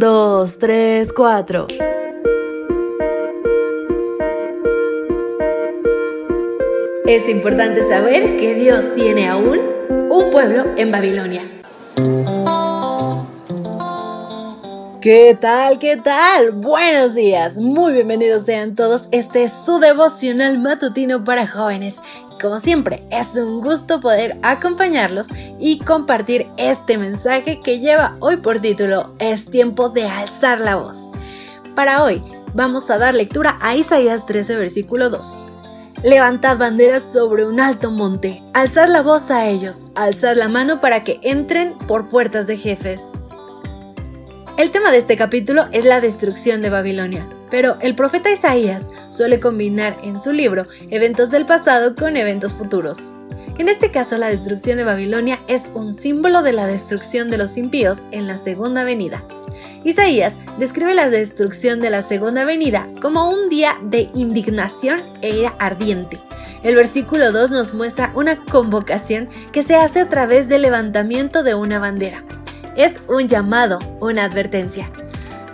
2, 3, 4. Es importante saber que Dios tiene aún un pueblo en Babilonia. ¿Qué tal? ¿Qué tal? Buenos días, muy bienvenidos sean todos. Este es su devocional matutino para jóvenes. como siempre, es un gusto poder acompañarlos y compartir este mensaje que lleva hoy por título Es tiempo de alzar la voz. Para hoy, vamos a dar lectura a Isaías 13, versículo 2. Levantad banderas sobre un alto monte, alzar la voz a ellos, alzar la mano para que entren por puertas de jefes. El tema de este capítulo es la destrucción de Babilonia, pero el profeta Isaías suele combinar en su libro eventos del pasado con eventos futuros. En este caso, la destrucción de Babilonia es un símbolo de la destrucción de los impíos en la segunda venida. Isaías describe la destrucción de la segunda venida como un día de indignación e ira ardiente. El versículo 2 nos muestra una convocación que se hace a través del levantamiento de una bandera es un llamado, una advertencia.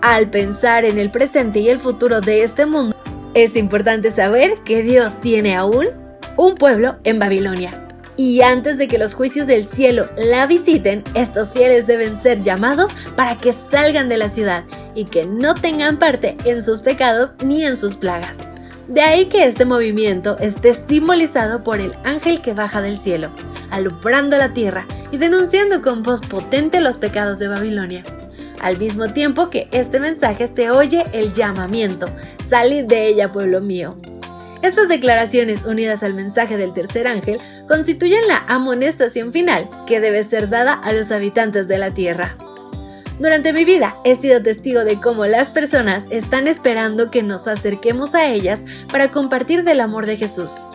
Al pensar en el presente y el futuro de este mundo, es importante saber que Dios tiene aún un pueblo en Babilonia. Y antes de que los juicios del cielo la visiten, estos fieles deben ser llamados para que salgan de la ciudad y que no tengan parte en sus pecados ni en sus plagas. De ahí que este movimiento esté simbolizado por el ángel que baja del cielo, alumbrando la tierra y denunciando con voz potente los pecados de Babilonia. Al mismo tiempo que este mensaje se oye el llamamiento, salid de ella, pueblo mío. Estas declaraciones unidas al mensaje del tercer ángel constituyen la amonestación final que debe ser dada a los habitantes de la tierra. Durante mi vida he sido testigo de cómo las personas están esperando que nos acerquemos a ellas para compartir del amor de Jesús.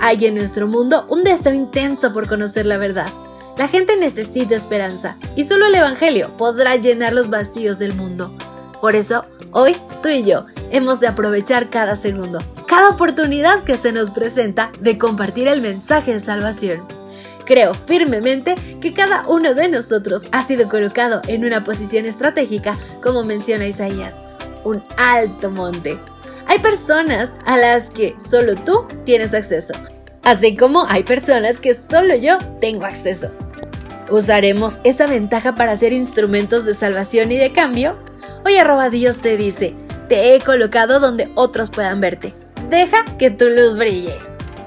Hay en nuestro mundo un deseo intenso por conocer la verdad. La gente necesita esperanza y solo el Evangelio podrá llenar los vacíos del mundo. Por eso, hoy tú y yo hemos de aprovechar cada segundo, cada oportunidad que se nos presenta de compartir el mensaje de salvación. Creo firmemente que cada uno de nosotros ha sido colocado en una posición estratégica, como menciona Isaías, un alto monte. Hay personas a las que solo tú tienes acceso, así como hay personas que solo yo tengo acceso. ¿Usaremos esa ventaja para ser instrumentos de salvación y de cambio? Hoy arroba Dios te dice, te he colocado donde otros puedan verte. Deja que tu luz brille.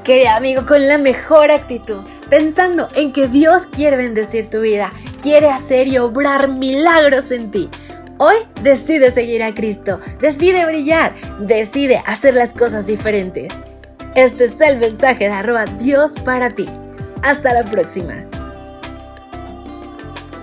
Querido amigo, con la mejor actitud pensando en que Dios quiere bendecir tu vida, quiere hacer y obrar milagros en ti. Hoy decide seguir a Cristo, decide brillar, decide hacer las cosas diferentes. Este es el mensaje de arroba Dios para ti. Hasta la próxima.